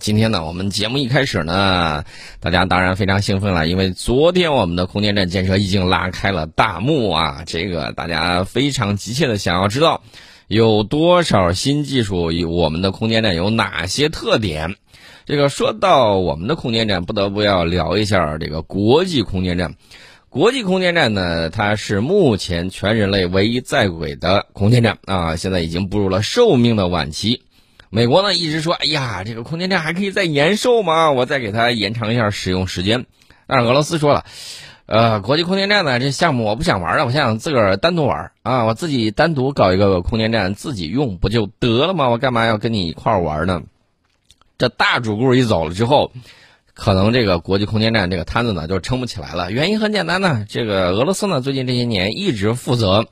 今天呢，我们节目一开始呢，大家当然非常兴奋了，因为昨天我们的空间站建设已经拉开了大幕啊！这个大家非常急切的想要知道，有多少新技术，我们的空间站有哪些特点？这个说到我们的空间站，不得不要聊一下这个国际空间站。国际空间站呢，它是目前全人类唯一在轨的空间站啊，现在已经步入了寿命的晚期。美国呢一直说，哎呀，这个空间站还可以再延寿吗？我再给它延长一下使用时间。但是俄罗斯说了，呃，国际空间站呢这项目我不想玩了，我想自个儿单独玩啊，我自己单独搞一个空间站自己用不就得了吗？我干嘛要跟你一块玩呢？这大主顾一走了之后，可能这个国际空间站这个摊子呢就撑不起来了。原因很简单呢，这个俄罗斯呢最近这些年一直负责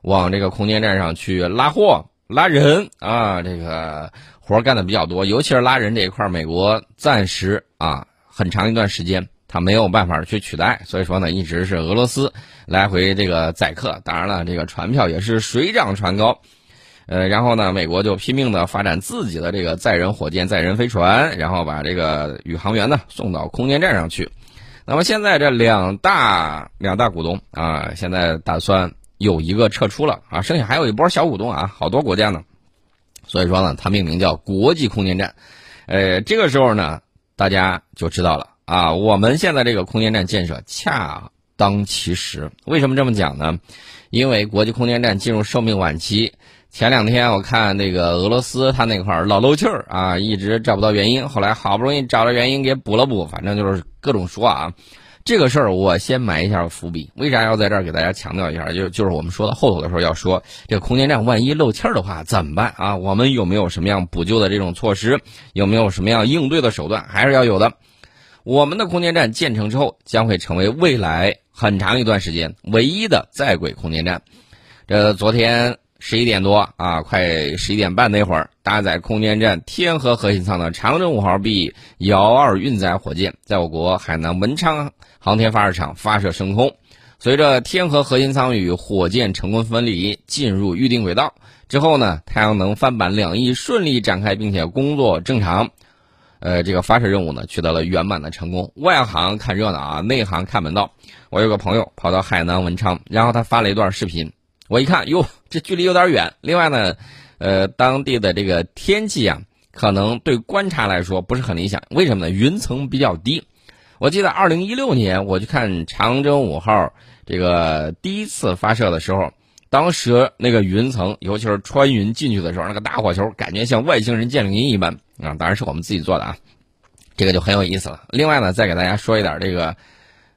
往这个空间站上去拉货。拉人啊，这个活干的比较多，尤其是拉人这一块，美国暂时啊很长一段时间他没有办法去取代，所以说呢，一直是俄罗斯来回这个载客，当然了，这个船票也是水涨船高，呃，然后呢，美国就拼命的发展自己的这个载人火箭、载人飞船，然后把这个宇航员呢送到空间站上去。那么现在这两大两大股东啊，现在打算。有一个撤出了啊，剩下还有一波小股东啊，好多国家呢，所以说呢，它命名叫国际空间站。呃，这个时候呢，大家就知道了啊，我们现在这个空间站建设恰当其时。为什么这么讲呢？因为国际空间站进入寿命晚期。前两天我看那个俄罗斯，他那块老漏气儿啊，一直找不到原因，后来好不容易找到原因给补了补，反正就是各种说啊。这个事儿我先埋一下伏笔，为啥要在这儿给大家强调一下？就就是我们说到后头的时候要说，这空间站万一漏气儿的话怎么办啊？我们有没有什么样补救的这种措施？有没有什么样应对的手段？还是要有的。我们的空间站建成之后，将会成为未来很长一段时间唯一的在轨空间站。这昨天。十一点多啊，快十一点半那会儿，搭载空间站天河核心舱的长征五号 B 遥二运载火箭，在我国海南文昌航天发射场发射升空。随着天河核心舱与火箭成功分离，进入预定轨道之后呢，太阳能帆板两翼顺利展开，并且工作正常。呃，这个发射任务呢，取得了圆满的成功。外行看热闹啊，内行看门道。我有个朋友跑到海南文昌，然后他发了一段视频。我一看，哟，这距离有点远。另外呢，呃，当地的这个天气啊，可能对观察来说不是很理想。为什么呢？云层比较低。我记得二零一六年我去看长征五号这个第一次发射的时候，当时那个云层，尤其是穿云进去的时候，那个大火球感觉像外星人降临一般啊。当然是我们自己做的啊，这个就很有意思了。另外呢，再给大家说一点这个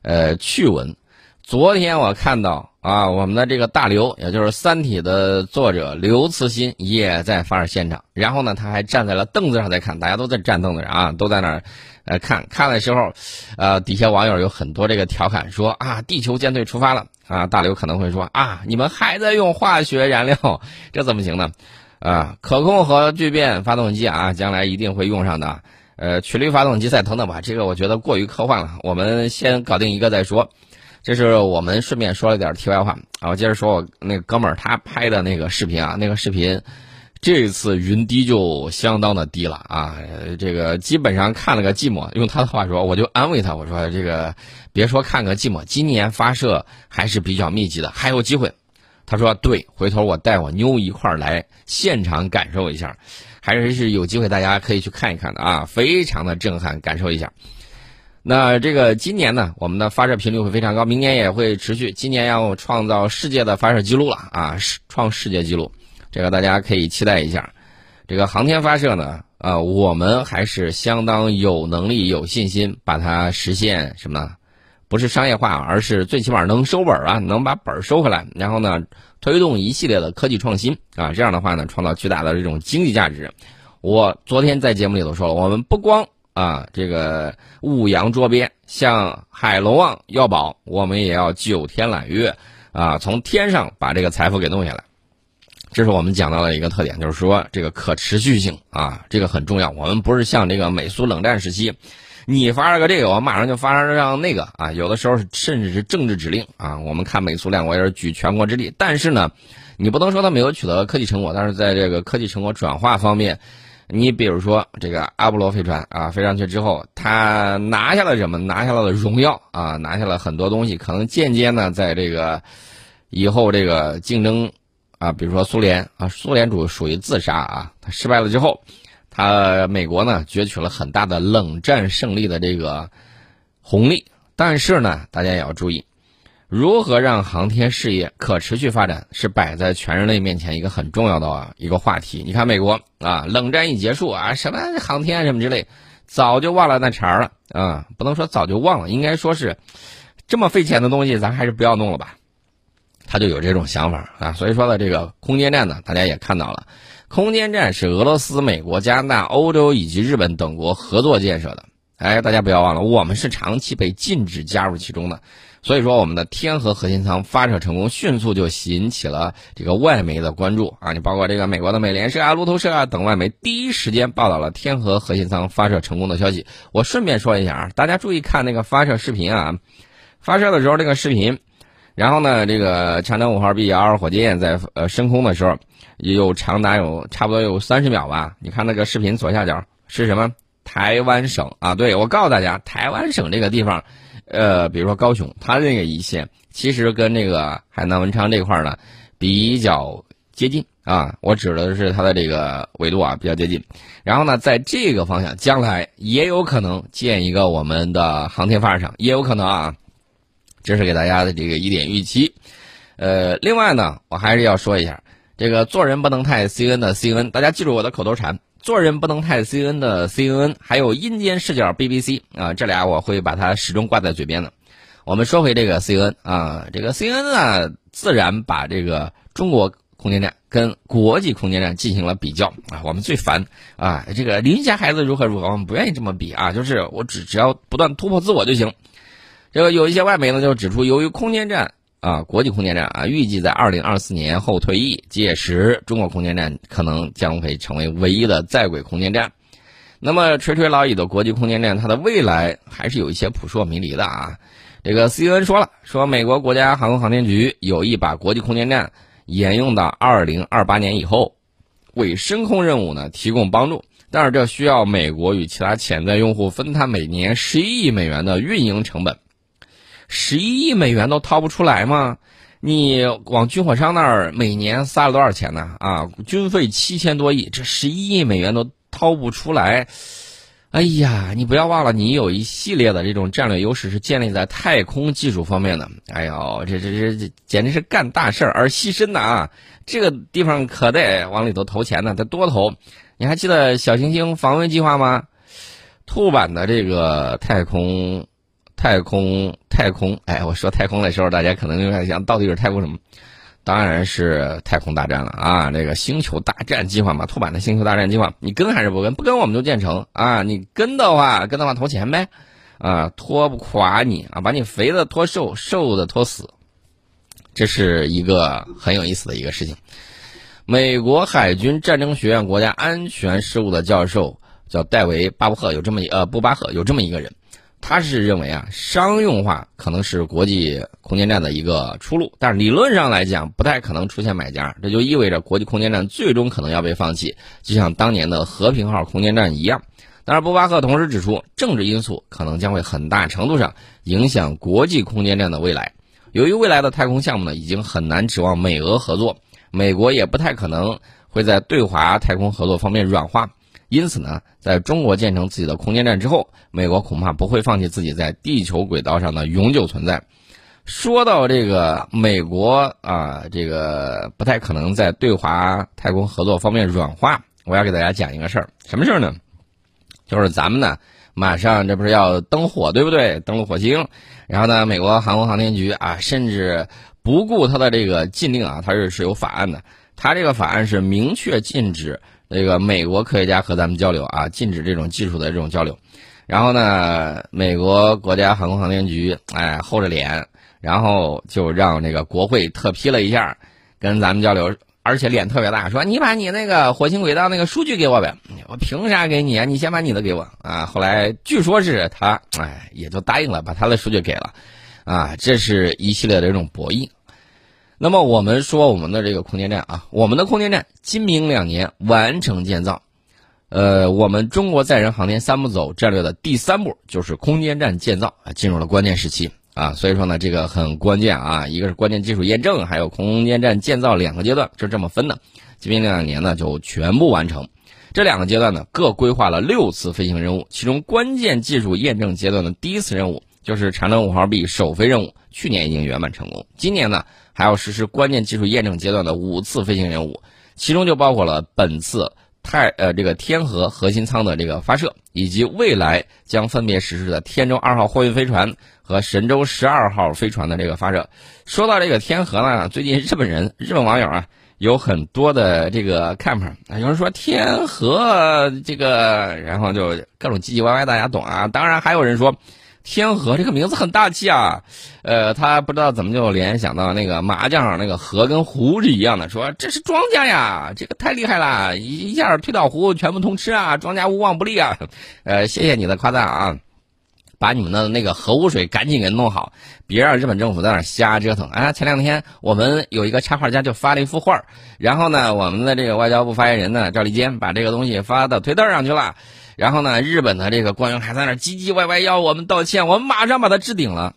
呃趣闻。昨天我看到啊，我们的这个大刘，也就是《三体》的作者刘慈欣也在发射现场。然后呢，他还站在了凳子上在看，大家都在站凳子上啊，都在那儿，呃，看看的时候，呃，底下网友有很多这个调侃说啊，地球舰队出发了啊。大刘可能会说啊，你们还在用化学燃料，这怎么行呢？啊，可控核聚变发动机啊，将来一定会用上的。呃，曲率发动机再等等吧，这个我觉得过于科幻了，我们先搞定一个再说。这是我们顺便说了点题外话啊，我接着说，我那个哥们儿他拍的那个视频啊，那个视频，这一次云低就相当的低了啊，这个基本上看了个寂寞。用他的话说，我就安慰他，我说这个别说看个寂寞，今年发射还是比较密集的，还有机会。他说对，回头我带我妞一块儿来现场感受一下，还是有机会，大家可以去看一看的啊，非常的震撼，感受一下。那这个今年呢，我们的发射频率会非常高，明年也会持续。今年要创造世界的发射记录了啊，创世界纪录，这个大家可以期待一下。这个航天发射呢，呃，我们还是相当有能力、有信心把它实现什么？不是商业化，而是最起码能收本啊，能把本收回来。然后呢，推动一系列的科技创新啊，这样的话呢，创造巨大的这种经济价值。我昨天在节目里头说了，我们不光。啊，这个五洋捉鳖，向海龙王要宝，我们也要九天揽月，啊，从天上把这个财富给弄下来。这是我们讲到的一个特点，就是说这个可持续性啊，这个很重要。我们不是像这个美苏冷战时期，你发了个这个，我马上就发上那个啊，有的时候甚至是政治指令啊。我们看美苏两国也是举全国之力，但是呢，你不能说他没有取得科技成果，但是在这个科技成果转化方面。你比如说这个阿波罗飞船啊，飞上去之后，它拿下了什么？拿下了荣耀啊，拿下了很多东西，可能间接呢，在这个以后这个竞争啊，比如说苏联啊，苏联主属于自杀啊，它失败了之后，它美国呢攫取了很大的冷战胜利的这个红利，但是呢，大家也要注意。如何让航天事业可持续发展，是摆在全人类面前一个很重要的一个话题。你看美国啊，冷战一结束啊，什么航天什么之类，早就忘了那茬了啊。不能说早就忘了，应该说是这么费钱的东西，咱还是不要弄了吧。他就有这种想法啊。所以说呢，这个空间站呢，大家也看到了，空间站是俄罗斯、美国、加拿大、欧洲以及日本等国合作建设的。哎，大家不要忘了，我们是长期被禁止加入其中的。所以说，我们的天河核心舱发射成功，迅速就引起了这个外媒的关注啊！你包括这个美国的美联社啊、路透社啊等外媒，第一时间报道了天河核心舱发射成功的消息。我顺便说一下啊，大家注意看那个发射视频啊，发射的时候这个视频，然后呢，这个长征五号 B 幺二火箭在呃升空的时候，有长达有差不多有三十秒吧？你看那个视频左下角是什么？台湾省啊，对我告诉大家，台湾省这个地方。呃，比如说高雄，它那个一线其实跟那个海南文昌这块呢比较接近啊。我指的是它的这个纬度啊比较接近。然后呢，在这个方向，将来也有可能建一个我们的航天发射场，也有可能啊。这是给大家的这个一点预期。呃，另外呢，我还是要说一下，这个做人不能太 C N 的 C N，大家记住我的口头禅。做人不能太 C N 的 C N，还有阴间视角 B B C 啊，这俩我会把它始终挂在嘴边的。我们说回这个 C N 啊，这个 C N 呢，自然把这个中国空间站跟国际空间站进行了比较啊。我们最烦啊，这个邻家孩子如何如何，我们不愿意这么比啊，就是我只只要不断突破自我就行。这个有一些外媒呢就指出，由于空间站。啊，国际空间站啊，预计在二零二四年后退役，届时中国空间站可能将会成为唯一的在轨空间站。那么垂垂老矣的国际空间站，它的未来还是有一些扑朔迷离的啊。这个 CNN 说了，说美国国家航空航天局有意把国际空间站沿用到二零二八年以后，为深空任务呢提供帮助，但是这需要美国与其他潜在用户分摊每年十一亿美元的运营成本。十一亿美元都掏不出来吗？你往军火商那儿每年撒了多少钱呢？啊，军费七千多亿，这十一亿美元都掏不出来。哎呀，你不要忘了，你有一系列的这种战略优势是建立在太空技术方面的。哎呦，这这这这简直是干大事而牺牲的啊！这个地方可得往里头投钱呢，得多投。你还记得小行星防卫计划吗？兔版的这个太空。太空，太空，哎，我说太空的时候，大家可能就在想，到底是太空什么？当然是太空大战了啊！这个星球大战计划嘛，拓版的星球大战计划，你跟还是不跟？不跟我们就建成啊！你跟的话，跟的话投钱呗，啊，拖不垮你啊，把你肥的拖瘦，瘦的拖死，这是一个很有意思的一个事情。美国海军战争学院国家安全事务的教授叫戴维·巴布赫，有这么一呃布巴赫有这么一个人。他是认为啊，商用化可能是国际空间站的一个出路，但是理论上来讲，不太可能出现买家。这就意味着国际空间站最终可能要被放弃，就像当年的和平号空间站一样。但是，布巴赫同时指出，政治因素可能将会很大程度上影响国际空间站的未来。由于未来的太空项目呢，已经很难指望美俄合作，美国也不太可能会在对华太空合作方面软化。因此呢，在中国建成自己的空间站之后，美国恐怕不会放弃自己在地球轨道上的永久存在。说到这个美国啊，这个不太可能在对华太空合作方面软化。我要给大家讲一个事儿，什么事儿呢？就是咱们呢，马上这不是要登火，对不对？登陆火星，然后呢，美国航空航天局啊，甚至不顾他的这个禁令啊，他是是有法案的，他这个法案是明确禁止。这个美国科学家和咱们交流啊，禁止这种技术的这种交流。然后呢，美国国家航空航天局哎厚着脸，然后就让这个国会特批了一下，跟咱们交流，而且脸特别大，说你把你那个火星轨道那个数据给我呗，我凭啥给你啊？你先把你的给我啊。后来据说是他哎也就答应了，把他的数据给了，啊，这是一系列的这种博弈。那么我们说我们的这个空间站啊，我们的空间站今明两年完成建造，呃，我们中国载人航天三步走战略的第三步就是空间站建造啊，进入了关键时期啊。所以说呢，这个很关键啊，一个是关键技术验证，还有空间站建造两个阶段就这么分的。今明两年呢就全部完成。这两个阶段呢，各规划了六次飞行任务，其中关键技术验证阶段的第一次任务就是长征五号 B 首飞任务，去年已经圆满成功。今年呢，还要实施关键技术验证阶段的五次飞行任务，其中就包括了本次太呃这个天河核心舱的这个发射，以及未来将分别实施的天舟二号货运飞船和神舟十二号飞船的这个发射。说到这个天河呢，最近日本人日本网友啊。有很多的这个看法啊，有人说天河这个，然后就各种唧唧歪歪，大家懂啊。当然还有人说，天河这个名字很大气啊，呃，他不知道怎么就联想到那个麻将上那个河跟湖是一样的，说这是庄家呀，这个太厉害了，一一下推倒湖全部通吃啊，庄家无往不利啊。呃，谢谢你的夸赞啊。把你们的那个核污水赶紧给弄好，别让日本政府在那瞎折腾啊！前两天我们有一个插画家就发了一幅画，然后呢，我们的这个外交部发言人呢赵立坚把这个东西发到推特上去了，然后呢，日本的这个官员还在那唧唧歪歪要我们道歉，我们马上把他置顶了。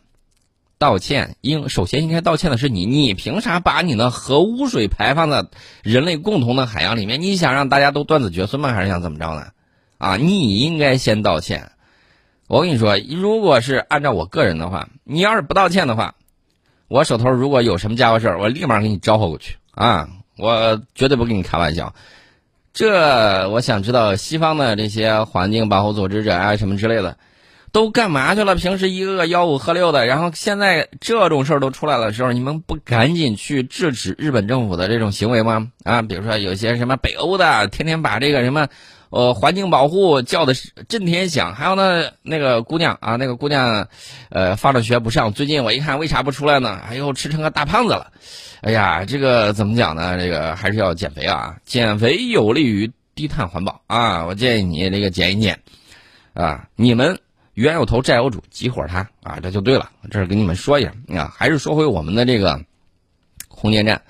道歉应首先应该道歉的是你，你凭啥把你的核污水排放在人类共同的海洋里面？你想让大家都断子绝孙吗？还是想怎么着呢？啊，你应该先道歉。我跟你说，如果是按照我个人的话，你要是不道歉的话，我手头如果有什么家伙事儿，我立马给你招呼过去啊！我绝对不跟你开玩笑。这我想知道，西方的这些环境保护组织者啊，什么之类的，都干嘛去了？平时一个个吆五喝六的，然后现在这种事儿都出来的时候，你们不赶紧去制止日本政府的这种行为吗？啊，比如说有些什么北欧的，天天把这个什么。呃，环境保护叫的是震天响，还有呢，那个姑娘啊，那个姑娘，呃，放了学不上，最近我一看，为啥不出来呢？哎呦，吃成个大胖子了，哎呀，这个怎么讲呢？这个还是要减肥啊，减肥有利于低碳环保。啊，我建议你这个减一减，啊，你们冤有头债有主，急火他？啊，这就对了，这是跟你们说一下啊，还是说回我们的这个空间站。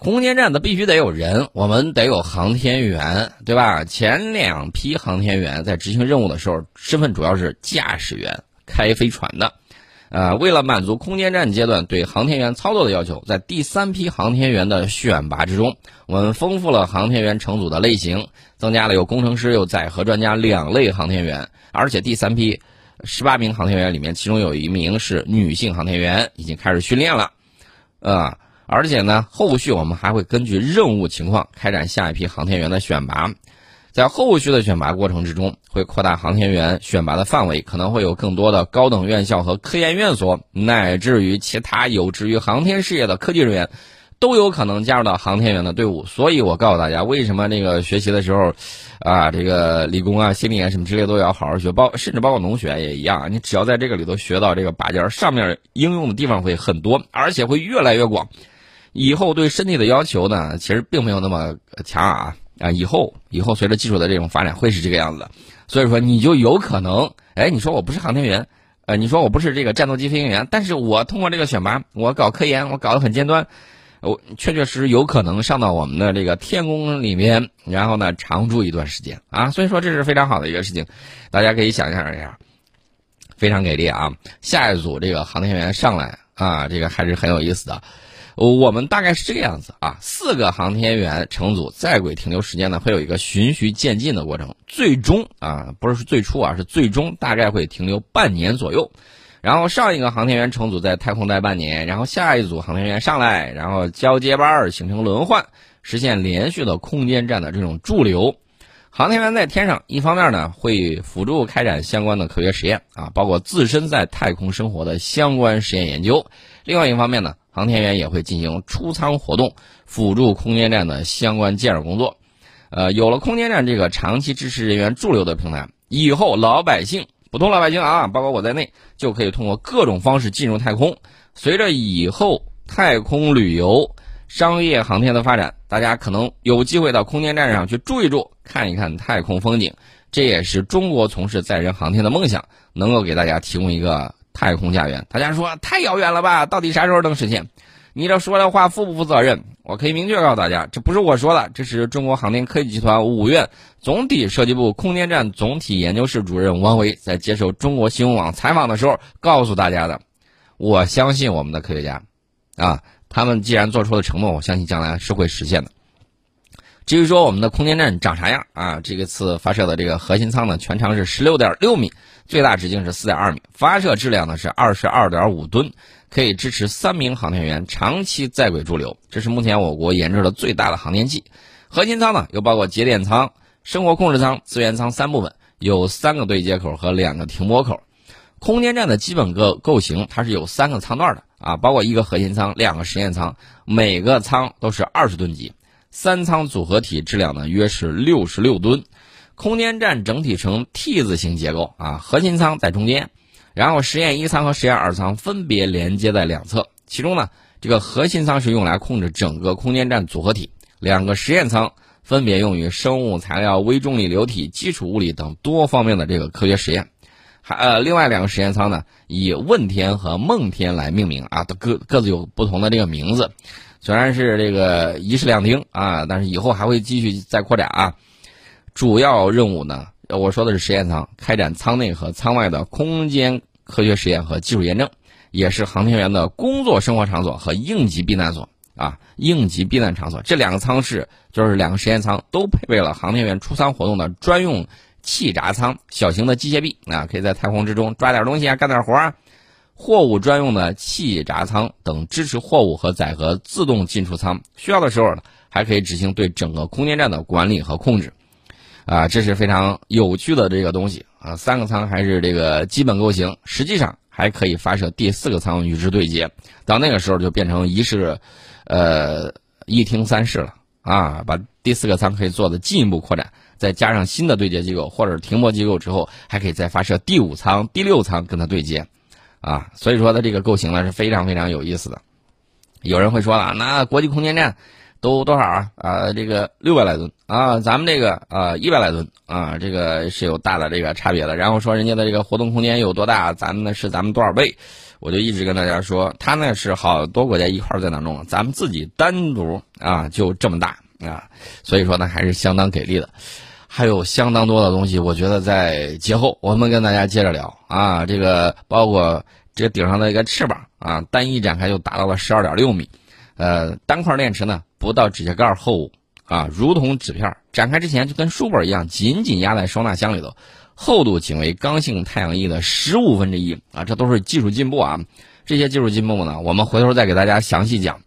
空间站的必须得有人，我们得有航天员，对吧？前两批航天员在执行任务的时候，身份主要是驾驶员，开飞船的。呃，为了满足空间站阶段对航天员操作的要求，在第三批航天员的选拔之中，我们丰富了航天员乘组的类型，增加了有工程师、有载荷专家两类航天员，而且第三批十八名航天员里面，其中有一名是女性航天员，已经开始训练了，啊。而且呢，后续我们还会根据任务情况开展下一批航天员的选拔，在后续的选拔过程之中，会扩大航天员选拔的范围，可能会有更多的高等院校和科研院所，乃至于其他有志于航天事业的科技人员，都有可能加入到航天员的队伍。所以我告诉大家，为什么那个学习的时候，啊，这个理工啊、心理啊什么之类都要好好学，包甚至包括农学也一样，你只要在这个里头学到这个把件，上面应用的地方会很多，而且会越来越广。以后对身体的要求呢，其实并没有那么强啊啊！以后以后随着技术的这种发展，会是这个样子的。所以说，你就有可能，哎，你说我不是航天员，呃，你说我不是这个战斗机飞行员，但是我通过这个选拔，我搞科研，我搞得很尖端，我确确实实有可能上到我们的这个天宫里面，然后呢常驻一段时间啊。所以说，这是非常好的一个事情，大家可以想象一下，非常给力啊！下一组这个航天员上来啊，这个还是很有意思的。我们大概是这个样子啊，四个航天员乘组在轨停留时间呢，会有一个循序渐进的过程，最终啊，不是最初啊，是最终大概会停留半年左右。然后上一个航天员乘组在太空待半年，然后下一组航天员上来，然后交接班儿形成轮换，实现连续的空间站的这种驻留。航天员在天上，一方面呢会辅助开展相关的科学实验啊，包括自身在太空生活的相关实验研究；另外一方面呢。航天员也会进行出舱活动，辅助空间站的相关建设工作。呃，有了空间站这个长期支持人员驻留的平台，以后老百姓，普通老百姓啊，包括我在内，就可以通过各种方式进入太空。随着以后太空旅游、商业航天的发展，大家可能有机会到空间站上去住一住，看一看太空风景。这也是中国从事载人航天的梦想，能够给大家提供一个。太空家园，大家说太遥远了吧？到底啥时候能实现？你这说的话负不负责任？我可以明确告诉大家，这不是我说的，这是中国航天科技集团五院总体设计部空间站总体研究室主任王维在接受中国新闻网采访的时候告诉大家的。我相信我们的科学家，啊，他们既然做出了承诺，我相信将来是会实现的。至于说我们的空间站长啥样啊？这个次发射的这个核心舱呢，全长是十六点六米，最大直径是四点二米，发射质量呢是二十二点五吨，可以支持三名航天员长期在轨驻留。这是目前我国研制的最大的航天器。核心舱呢，又包括节点舱、生活控制舱、资源舱三部分，有三个对接口和两个停泊口。空间站的基本构构型，它是有三个舱段的啊，包括一个核心舱、两个实验舱，每个舱都是二十吨级，三舱组合体质量呢约是六十六吨。空间站整体呈 T 字形结构啊，核心舱在中间，然后实验一舱和实验二舱分别连接在两侧。其中呢，这个核心舱是用来控制整个空间站组合体，两个实验舱分别用于生物材料、微重力流体、基础物理等多方面的这个科学实验。还呃，另外两个实验舱呢，以问天和梦天来命名啊，都各各自有不同的这个名字。虽然是这个一室两厅啊，但是以后还会继续再扩展啊。主要任务呢，我说的是实验舱，开展舱内和舱外的空间科学实验和技术验证，也是航天员的工作生活场所和应急避难所啊，应急避难场所。这两个舱室就是两个实验舱，都配备了航天员出舱活动的专用。气闸舱小型的机械臂啊，可以在太空之中抓点东西啊，干点活啊。货物专用的气闸舱等支持货物和载荷自动进出舱，需要的时候呢，还可以执行对整个空间站的管理和控制。啊，这是非常有趣的这个东西啊。三个舱还是这个基本构型，实际上还可以发射第四个舱与之对接。到那个时候就变成一室，呃，一厅三室了啊。把第四个舱可以做的进一步扩展。再加上新的对接机构或者停泊机构之后，还可以再发射第五舱、第六舱跟它对接，啊，所以说它这个构型呢是非常非常有意思的。有人会说了，那国际空间站都多少啊？啊，这个六百来吨啊，咱们这个啊一百来吨啊，这个是有大的这个差别的。然后说人家的这个活动空间有多大，咱们呢是咱们多少倍？我就一直跟大家说，他那是好多国家一块在那弄，咱们自己单独啊就这么大啊，所以说呢还是相当给力的。还有相当多的东西，我觉得在节后我们跟大家接着聊啊。这个包括这个顶上的一个翅膀啊，单一展开就达到了十二点六米，呃，单块电池呢不到指甲盖厚啊，如同纸片，展开之前就跟书本一样，紧紧压在收纳箱里头，厚度仅为刚性太阳翼的十五分之一啊，这都是技术进步啊。这些技术进步呢，我们回头再给大家详细讲。